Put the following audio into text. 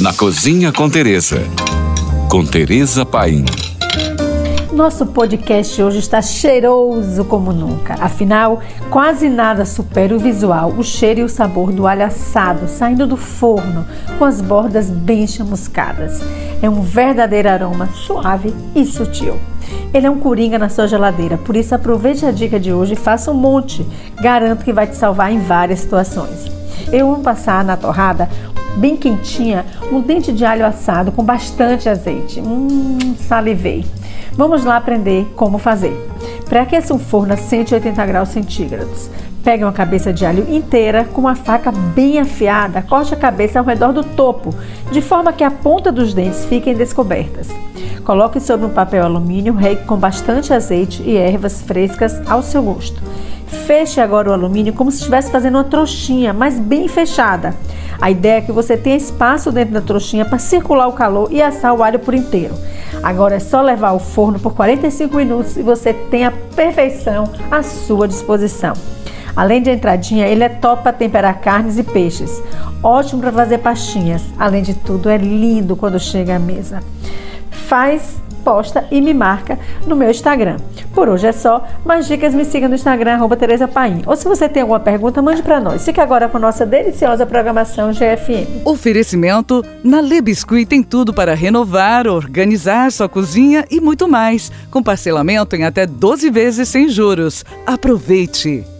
Na Cozinha com Teresa. Com Teresa Paim. Nosso podcast hoje está cheiroso como nunca. Afinal, quase nada supera o visual, o cheiro e o sabor do alho assado saindo do forno, com as bordas bem chamuscadas. É um verdadeiro aroma suave e sutil. Ele é um coringa na sua geladeira, por isso aproveite a dica de hoje e faça um monte. Garanto que vai te salvar em várias situações. Eu amo passar na torrada bem quentinha, um dente de alho assado com bastante azeite. Hum, salivei. Vamos lá aprender como fazer. Pré-aqueça um forno a 180 graus centígrados. Pegue uma cabeça de alho inteira com uma faca bem afiada, corte a cabeça ao redor do topo, de forma que a ponta dos dentes fiquem descobertas. Coloque sobre um papel alumínio rei com bastante azeite e ervas frescas ao seu gosto. Feche agora o alumínio como se estivesse fazendo uma trouxinha, mas bem fechada. A ideia é que você tenha espaço dentro da trouxinha para circular o calor e assar o alho por inteiro. Agora é só levar ao forno por 45 minutos e você tem a perfeição à sua disposição. Além de entradinha, ele é top para temperar carnes e peixes. Ótimo para fazer pastinhas. Além de tudo, é lindo quando chega à mesa. Faz posta e me marca no meu Instagram. Por hoje é só. Mais dicas, me siga no Instagram, arroba Tereza Paim. Ou se você tem alguma pergunta, mande para nós. Fique agora com nossa deliciosa programação GFM. Oferecimento na Le Biscuit tem tudo para renovar, organizar sua cozinha e muito mais. Com parcelamento em até 12 vezes sem juros. Aproveite!